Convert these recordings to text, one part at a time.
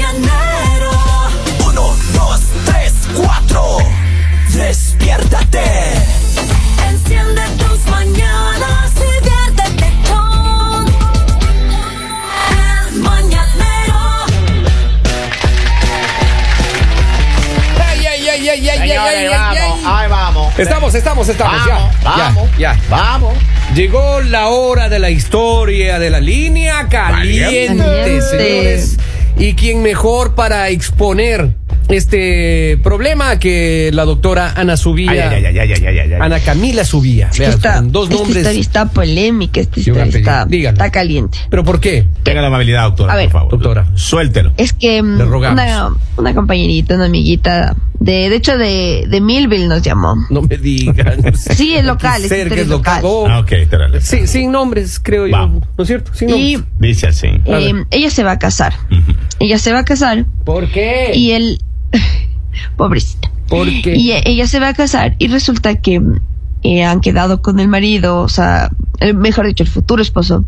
mañanero. Uno, dos, tres, cuatro. Despiértate. Enciende tus mañanas y viértete con el mañanero. Ey, ey, ey, ey, ey, ey, ey, ey, Señores, vamos, ahí vamos. Estamos, estamos, estamos. Vamos, ya, vamos, ya, ya. vamos. Llegó la hora de la historia de la línea caliente, Caliente. señores. ¿Y quién mejor para exponer este problema que la doctora Ana Subía? Ay, ay, ay. Ana Camila Subía. Es que Vean, está, con dos esta nombres. historia está polémica, esta historia está, Dígalo. está caliente. ¿Pero por qué? Tenga la amabilidad, doctora, A ver. por favor. Doctora. Suéltelo. Es que mm, Le rogamos. una, una compañerita, una amiguita, de, de hecho de, de Millville nos llamó. No me digan. Sí, es local, es es local. local. Ah, sí, sin nombres, creo yo. ¿No es cierto? Sin Y nombres. Dice así. Eh, ella se va a casar. Ella se va a casar ¿Por qué? y él, pobrecita. ¿Por qué? Y e- ella se va a casar y resulta que eh, han quedado con el marido, o sea, el- mejor dicho, el futuro esposo,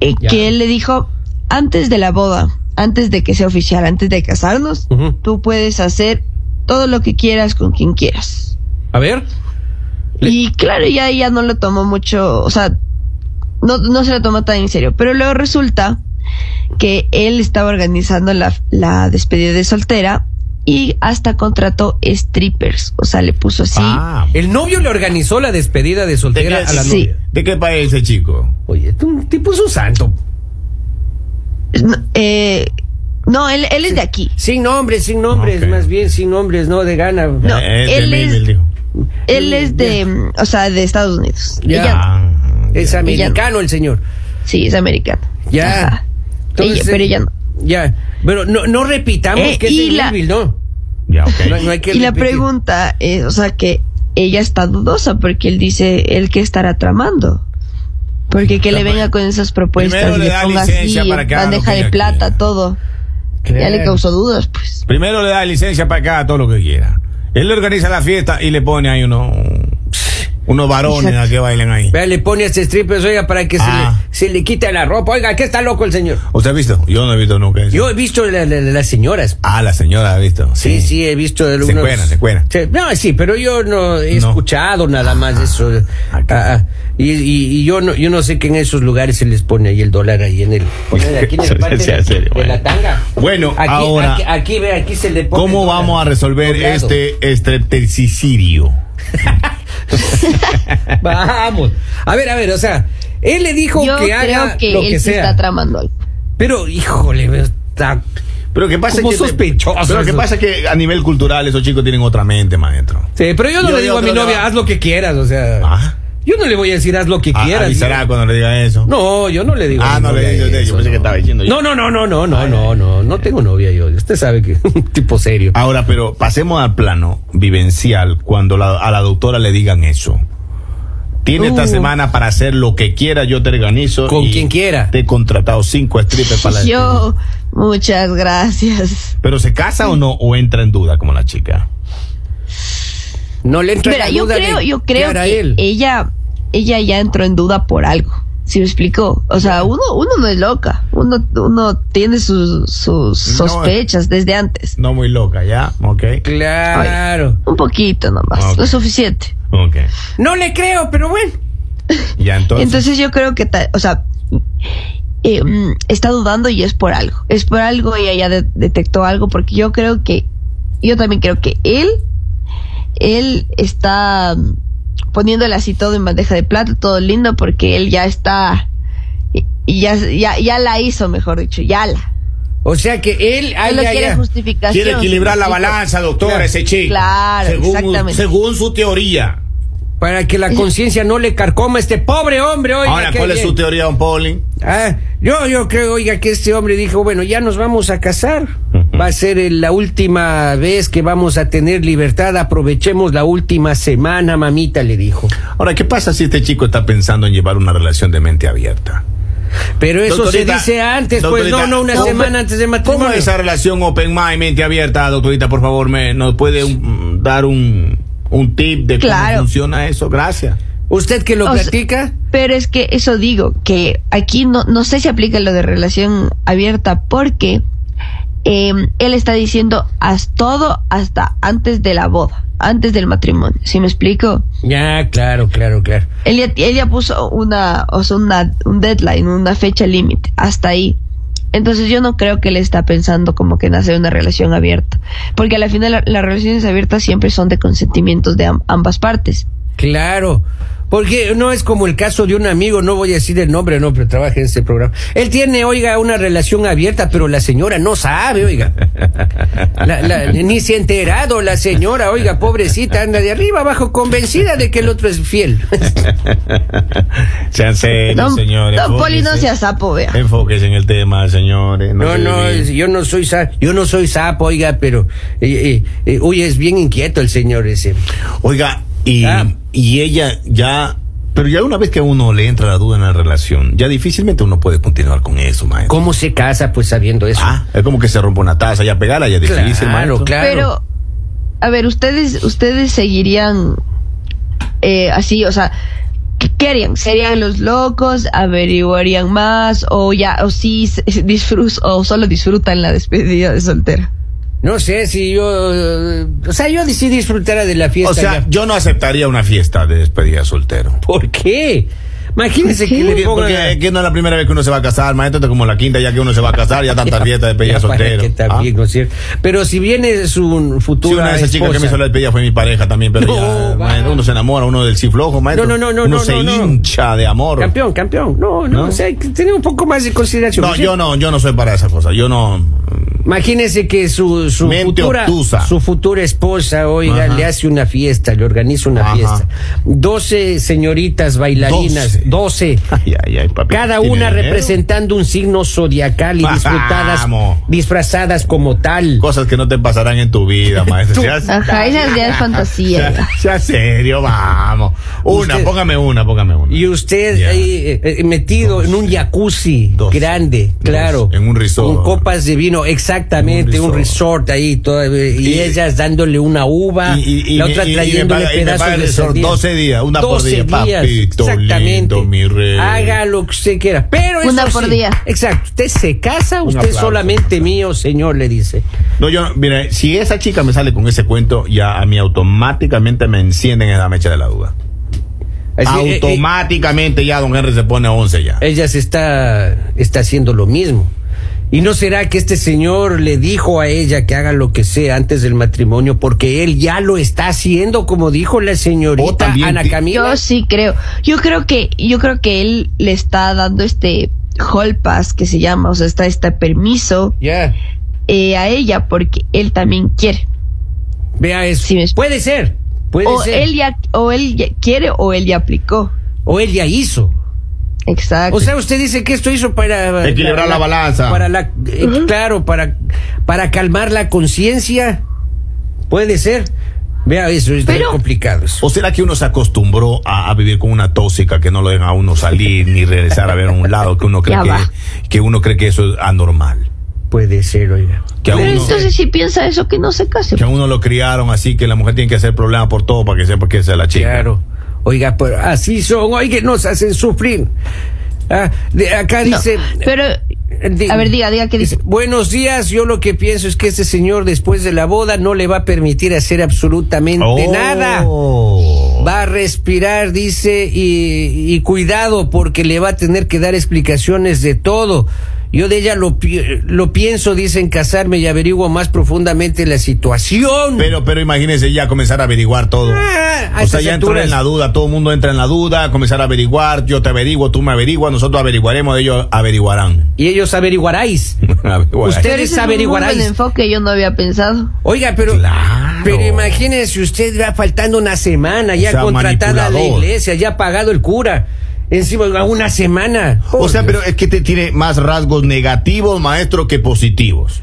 eh, que él le dijo, antes de la boda, antes de que sea oficial, antes de casarnos, Ujú. tú puedes hacer todo lo que quieras con quien quieras. A ver. Y claro, ya ella no lo tomó mucho, o sea, no, no se lo tomó tan en serio, pero luego resulta que él estaba organizando la, la despedida de soltera y hasta contrató strippers, o sea, le puso así. Ah, El novio le organizó la despedida de soltera ¿De qué- a la Sí. novia. ¿De qué país ese chico? Oye, tú un tipo es un santo. No, eh, no, él, él es de aquí. Sin nombres, sin nombres, más bien sin nombres, no de gana. No, Eh, él es-. Él es de, o sea, de Estados Unidos. Ya. Ella- Ah, Es americano el señor. sí, es americano. Ya. Entonces, Ella- pero ella no. Ya. Pero no, no repitamos Eh, que es de la- ¿no? Ya, ok. No, no hay que Y la pregunta es, o sea, que ella está dudosa porque él dice, él que estará tramando. Porque que le venga con esas propuestas Primero y le le ponga así, bandeja que de plata, quiera. Ya le causó dudas, pues. Primero le da licencia para acá, todo lo que quiera. Él le organiza la fiesta y le pone ahí unos, unos varones a que bailen ahí. Vea, le pone a este stripper, oiga, para que Ah. se, le, se le quite la ropa. Oiga, ¿qué está loco el señor? ¿Usted ha visto? Yo no he visto nunca eso. Yo he visto la- la- la- las señoras. Ah, la señora ha visto. Sí, sí, he visto algunos... se cuelan. Sí, No, sí, pero yo no he No. escuchado nada más eso. Ah, Ah, ah. y, y- y yo no yo no sé que en esos lugares se les pone ahí el dólar ahí en el... aquí en el parte Sí, en de, serio, de la tanga. Bueno, aquí, ahora- Aquí, aquí, ve, aquí se le pone... ¿Cómo vamos a resolver este estrepticidio? Vamos. A ver, a ver, o sea, él le dijo Yo que creo haga que lo él que sea. está tramando algo. Pero, híjole, está... Pero que pasa Como que sospechoso Pero que pasa que a nivel cultural esos chicos tienen otra mente, maestro. Sí, pero yo no Yo le digo a mi novia, lado. haz lo que quieras, o sea... Ah. Yo no le voy a decir haz lo que ah, quieras. avisará cuando le diga eso. No, yo no le digo. Ah, no le digo. Yo, eso, yo pensé no. que estaba diciendo yo. No, no, no, no, no, no, no, no, no tengo novia yo. Usted sabe que un tipo serio. Ahora, pero pasemos al plano vivencial cuando la, a la doctora le digan eso. Tiene uh. esta semana para hacer lo que quiera, yo te organizo. Con y quien quiera. Te he contratado cinco strippers para la Yo, muchas gracias. ¿Pero se casa sí. o no? ¿O entra en duda como la chica? No le entra Mira, la yo duda de creo, yo creo que él. ella, ella ya entró en duda por algo. ¿Sí me explicó? O sea, uno, uno no es loca. Uno, uno tiene sus, sus No. sospechas desde antes. No muy loca, ¿ya? Ok. Claro. Un poquito nomás, Ok. lo suficiente. Ok. No le creo, pero bueno. Ya entonces. Entonces yo creo que, ta- o sea, eh, mm, está dudando y es por algo. Es por algo y ella de- detectó algo porque yo creo que, yo también creo que él, él está poniéndole así todo en bandeja de plata, todo lindo porque él ya está, y, ya, ya, ya la hizo, mejor dicho, ya la. O sea que él, quiere justificación. Quiere equilibrar la balanza, doctora, Claro. ese chico. Claro, según, exactamente. Según su teoría. para que la conciencia no le carcoma a este pobre hombre. Oiga, Ahora, ¿cuál es su teoría, don Pauling? Ah, yo, yo creo, oiga, que este hombre dijo, bueno, ya nos vamos a casar. Va a ser eh, la última vez que vamos a tener libertad. Aprovechemos la última semana, mamita, le dijo. Ahora, ¿qué pasa si este chico está pensando en llevar una relación de mente abierta? Pero eso Doctorita, se dice antes, pues no, no una ¿cómo- semana antes del matrimonio. ¿Cómo es esa relación open mind, mente abierta, doctorita? Por favor, me, ¿nos puede dar un, un tip de cómo Claro. funciona eso? Gracias. ¿Usted que lo O sea, practica? Pero es que eso digo, que aquí no, no sé si aplica lo de relación abierta porque eh, él está diciendo haz todo hasta antes de la boda, antes del matrimonio. ¿Sí me explico? Ya, claro, claro, claro. Él ya, él ya puso una, o sea, una, un deadline, una fecha límite, hasta ahí. Entonces yo no creo que él está pensando como que nace una relación abierta, porque al final la- las relaciones abiertas siempre son de consentimientos de am- ambas partes. Claro. Porque no es como el caso de un amigo, no voy a decir el nombre, no, pero trabaja en este programa. Él tiene, oiga, una relación abierta, pero la señora no sabe, oiga. La- la- ni se ha enterado la señora, oiga, pobrecita, anda de arriba abajo convencida de que el otro es fiel. Sean serios, Don, señores. don Poli, no sea sapo, vea. Enfóquese en el tema, señores. No, no, yo no soy sapo, yo no soy sapo, oiga, pero, eh, eh, eh, oye, es bien inquieto el señor ese. Oiga, y, Ah. y ella ya. Pero ya una vez que a uno le entra la duda en la relación, ya difícilmente uno puede continuar con eso, maestro. ¿Cómo se casa, pues, sabiendo eso? Ah, es como que se rompe una taza, ya pegarla ya es difícil, claro, maestro. claro. Pero, a ver, ustedes, ustedes seguirían eh, así, o sea, ¿qué, qué harían? ¿Serían los locos? ¿Averiguarían más? ¿O ya, o sí se- disfrut, o solo disfrutan la despedida de soltera? No sé si yo. O sea, yo sí disfrutara de la fiesta. O sea, ya. yo no aceptaría una fiesta de despedida soltero. ¿Por qué? Imagínense que le Porque, pongan. porque es que no es la primera vez que uno se va a casar, maestro, esto es como la quinta ya que uno se va a casar, ya tantas fiestas de para soltero. que también, Ah. ¿no es cierto? Pero si viene su Sí, futura una de esas chicas que me hizo la despedida fue mi pareja también, pero No, ya, maestro, uno se enamora, uno del ciflojo, maestro. No, no, no, no, Uno no, se no, no. hincha de amor. Campeón, campeón. No, no, ¿No? o sea, hay que tener un poco más de consideración. No, ¿sí? yo no, yo no soy para esas cosas. Yo no. Imagínese que su, su Mente futura obtusa. su futura esposa, oiga, Ajá. le hace una fiesta, le organiza una Ajá. fiesta. 12 señoritas bailarinas, 12. Ay, ay, ay, papi. Cada ¿Tiene una dinero? representando un signo zodiacal y disfrutadas, disfrazadas como tal. Cosas que no te pasarán en tu vida, maestro. Ajá, esa ya es fantasía. sea, sea serio, vamos. Una, Usted- póngame una, póngame una. Y usted Ya. ahí eh, eh, metido en un jacuzzi Dos. grande, Dos. claro. En un resort. Con copas de vino, exactamente, un Un resort, resort. ahí. todo, eh, y, Y- ellas dándole una uva, Y- y- y la otra y- y me trayéndole paga- pedazos paga el de resort sandía. 12 días, una por 12 día, días, papito exactamente. lindo, mi rey. Haga lo que usted quiera. Pero Una eso por sí, día. Exacto. Usted se casa, usted aplauso. solamente mío, señor, le dice. No, yo, no- mire, si esa chica me sale con ese cuento, ya a mí automáticamente me encienden en la mecha de la duda. Así, eh, eh, automáticamente ya don Henry se pone a 11 ya. ella se está, está haciendo lo mismo. ¿Y no será que este señor le dijo a ella que haga lo que sea antes del matrimonio porque él ya lo está haciendo, como dijo la señorita Ana Camila? Yo sí creo. Yo creo que, yo creo que él le está dando este hall pass que se llama, o sea, está este permiso Ya, eh, a ella porque él también quiere. vea eso. Sí, Puede ser, puede O ser. él ya, o él ya quiere o él ya aplicó. o él ya hizo. Exacto. O sea, usted dice que esto hizo para Equilibrar la balanza. Para la, eh, claro, para para calmar la conciencia. Puede ser. Vea eso, es Pero- complicado. eso. ¿O será que uno se acostumbró a, a vivir con una tóxica que no lo deja a uno salir ni regresar a ver a un lado que uno cree que, que uno cree que eso es anormal? Puede ser, oiga. Que Pero uno, entonces si piensa eso, que no se case. que a uno lo criaron así que la mujer tiene que hacer problema por todo para que sepa que esa es la chica. Claro. Oiga, pero así son, oiga, nos hacen sufrir. Ah, de- acá No, dice. pero, a ver, diga, diga, ¿qué dice? Buenos días, yo lo que pienso es que este señor después de la boda no le va a permitir hacer absolutamente Oh. nada. Va a respirar, dice, y, y cuidado porque le va a tener que dar explicaciones de todo. Yo de ella lo, lo pienso, dice, en casarme y averiguo más profundamente la situación. Pero, pero imagínese ya comenzar a averiguar todo. Ah, o sea, ya entrar en la duda, todo el mundo entra en la duda, comenzar a averiguar, yo te averiguo, tú me averiguas, nosotros averiguaremos, ellos averiguarán. Y ellos averiguaráis. Averiguarán. Usted- Pero ese es un muy averiguaráis. buen enfoque, yo no había pensado. Oiga, pero, Claro. pero imagínese usted va faltando una semana ya O sea, contratada a la iglesia, ya pagado el cura. Encima a una semana. O sea, pero es que te tiene más rasgos negativos, maestro, que positivos.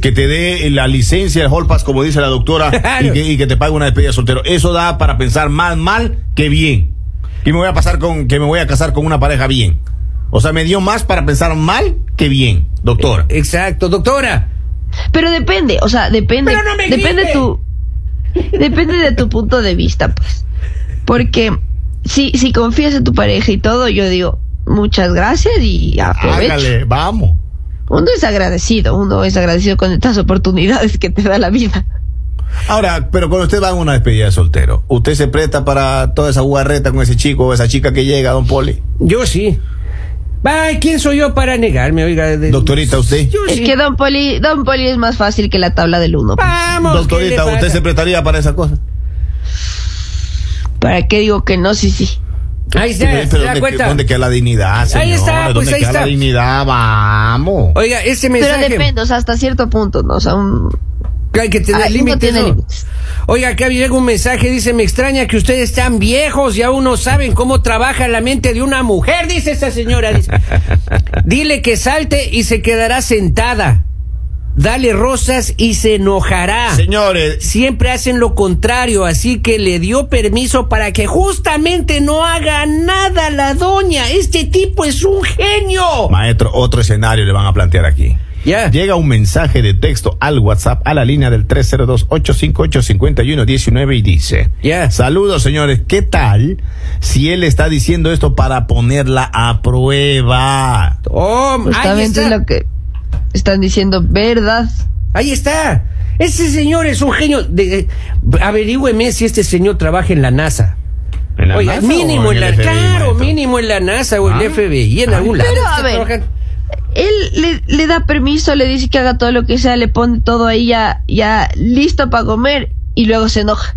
Que te dé la licencia, el hall pass, como dice la doctora, Claro. y, que, y que te pague una despedida soltero. Eso da para pensar más mal que bien. Y me voy a pasar con, que me voy a casar con una pareja bien. O sea, me dio más para pensar mal que bien, doctora. Exacto, doctora. Pero depende, o sea, depende. Pero no me depende tu depende de tu punto de vista, pues. Porque si si confías en tu pareja y todo, yo digo, muchas gracias y aprovecha. Hágale, vamos. Uno es agradecido, uno es agradecido con estas oportunidades que te da la vida. Ahora, pero cuando usted va a una despedida de soltero, ¿usted se presta para toda esa guarreta con ese chico o esa chica que llega, don Poli? Yo sí. Ay, ¿quién soy yo para negarme? Oiga, de- Doctorita, ¿usted? Yo Es sí. que Don Poli, Don Poli es más fácil que la tabla del uno. Vamos, Doctorita, ¿qué le ¿usted se prestaría para esa cosa? ¿Para qué digo que no? Sí, sí. Ahí está, Pero ¿se da ¿dónde, cuenta? ¿Dónde queda la dignidad, señor? Ahí está, pues ¿Dónde ahí queda está. la dignidad? Vamos. Oiga, ese Pero mensaje... depende, o sea, hasta cierto punto, ¿no? O sea, un... Hay que tener Ay, límites. ¿no? límites. Oiga, acá llega un mensaje, dice, me extraña que ustedes están viejos y aún no saben cómo trabaja la mente de una mujer, dice esta señora. Dice, Dile que salte y se quedará sentada. Dale rosas y se enojará. Señores, Siempre hacen lo contrario, así que le dio permiso para que justamente no haga nada la doña. Este tipo es un genio. maestro, otro escenario le van a plantear aquí. Ya. Llega un mensaje de texto al WhatsApp a la línea del 302-858-5119 y dice: Ya. Saludos, señores. ¿Qué tal si él está diciendo esto para ponerla a prueba? Oh, ahí está. es lo que están diciendo, ¿verdad? Ahí está. Ese señor es un genio. De, averigüeme si este señor trabaja en la NASA. ¿En la Oiga, NASA mínimo o en, en la FBI, claro, maestro? mínimo en la NASA o Ah. el FBI en algún lado. Pero, a ver. Él le, le da permiso, le dice que haga todo lo que sea, le pone todo ahí ya, ya listo para comer y luego se enoja.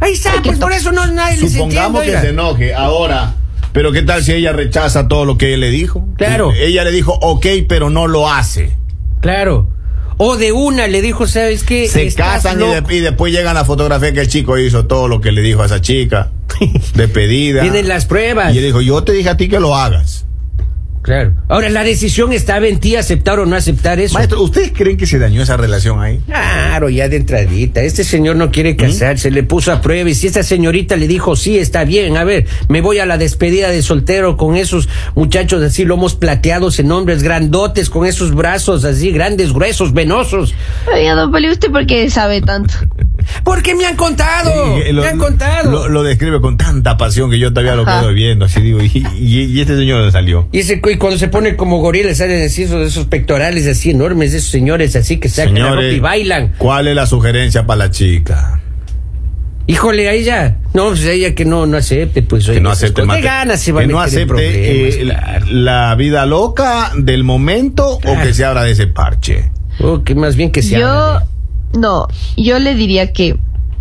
Ahí está, Ay, pues por eso no nadie les Supongamos entiende, que oiga. se enoje ahora. Pero ¿qué tal si ella rechaza todo lo que él le dijo? Claro. Ella le dijo, ok, pero no lo hace. Claro. O de una le dijo, ¿sabes qué? Se Estás casan y, loco. de- y después llegan la fotografía que el chico hizo todo lo que le dijo a esa chica. Despedida. Vienen las pruebas. Y él dijo, yo te dije a ti que lo hagas. Claro. Ahora, la decisión estaba en ti aceptar o no aceptar eso. Maestro, ¿ustedes creen que se dañó esa relación ahí? Claro, ya de entradita. Este señor no ¿Mm? quiere casarse, le puso a prueba y si esta señorita le dijo, sí, está bien, a ver, me voy a la despedida de soltero con esos muchachos así, lomos plateados en hombres, grandotes, con esos brazos así, grandes, gruesos, venosos. Oiga, don Poli, ¿usted por qué sabe tanto? Porque me han contado, Eh, lo- me han contado. Lo, lo describe con tanta pasión que yo todavía lo quedo viendo. Así digo, y, y- y este señor le salió. Y, ese, y cuando se pone como gorila, salen así esos, esos pectorales así enormes, esos señores así que sacan la ropa y bailan. ¿cuál es la sugerencia para la chica? Híjole, a ella, no, pues a ella que no, no acepte, pues Que no esas acepte, cosas. ¿Qué mate- ganas se va a que no acepte eh, la, la vida loca del momento o que se abra de ese parche. Oh, que más bien que se Yo, abra, no, yo le diría que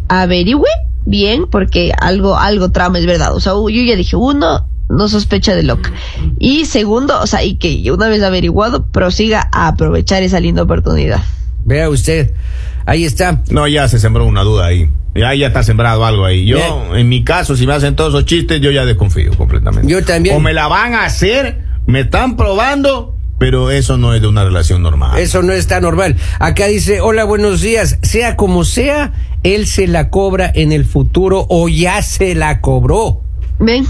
averigüe bien, porque algo, algo trama es verdad. O sea, yo ya dije, uno, no sospecha de loca. Y segundo, o sea, y que una vez averiguado, prosiga a aprovechar esa linda oportunidad. Vea usted, ahí está. No, ya se sembró una duda ahí. Ya, ya está sembrado algo ahí. Yo, Bien. en mi caso, si me hacen todos esos chistes, yo ya desconfío completamente. Yo también. O me la van a hacer, me están probando, pero eso no es de una relación normal. Eso no está normal. Acá dice, hola, buenos días. Sea como sea, él se la cobra en el futuro o ya se la cobró. ¿Ven?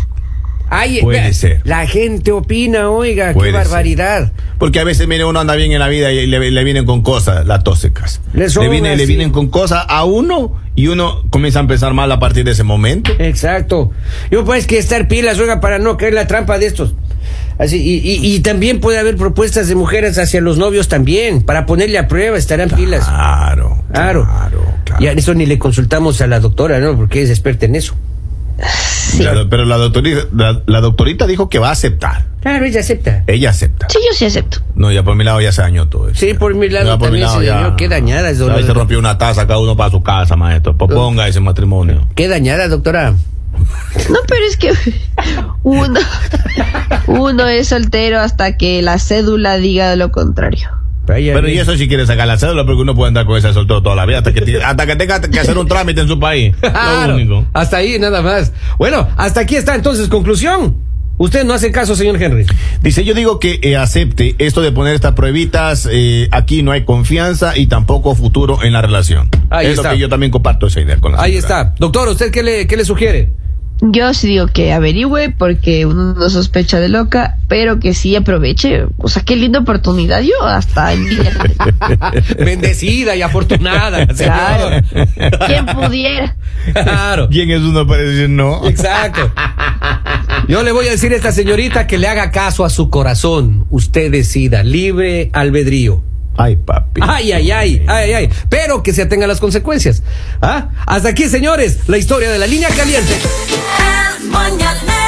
Ay, Puede vea, ser. La gente opina, oiga, Puede qué ser. barbaridad. Porque a veces, mire, uno anda bien en la vida y le, le vienen con cosas, las tóxicas. Le viene- le vienen con cosas a uno y uno comienza a empezar mal a partir de ese momento. Exacto. Yo pues que estar pilas, oiga, para no caer en la trampa de estos. Así, y, y- y también puede haber propuestas de mujeres hacia los novios también, para ponerle a prueba, estarán pilas. Claro, Claro. claro, claro. Y a eso ni le consultamos a la doctora, ¿no? Porque es experta en eso. La- pero la doctorita, la, la doctorita dijo que va a aceptar. Claro, ella acepta. Ella acepta. Sí, yo sí acepto. No, ya por mi lado ya se dañó todo eso. Sí, por mi lado Ya por mi también se dañó. Qué dañada es, Ya dolor. se rompió una taza, cada uno para su casa, maestro. Pues ponga ese matrimonio. Qué dañada, doctora. No, pero es que uno, uno es soltero hasta que la cédula diga lo contrario. Pero y eso si quiere sacar la cédula, porque uno puede andar con esa soltero toda la vida hasta que, hasta que tenga que hacer un trámite en su país. Claro, Lo único. hasta ahí nada más. Bueno, hasta aquí está entonces conclusión. Usted no hace caso, señor Henry. Dice, yo digo que eh, acepte esto de poner estas pruebitas, eh, aquí no hay confianza y tampoco futuro en la relación. Ahí es está. lo que yo también comparto esa idea con la Ahí señora. está. Doctor, ¿usted qué le, qué le sugiere? Yo sí digo que averigüe porque uno no sospecha de loca, pero que sí aproveche. O sea, qué linda oportunidad. Yo hasta envidia. Bendecida y afortunada. Claro. señor. ¿Quién pudiera? Claro. ¿Quién es uno para decir no? Exacto. Yo le voy a decir a esta señorita que le haga caso a su corazón. Usted decida, libre albedrío. Ay, papi. Ay, ay, ay, ay, ay. Pero que se atenga a las consecuencias. ¿Ah? Hasta aquí, señores, la historia de la línea caliente. El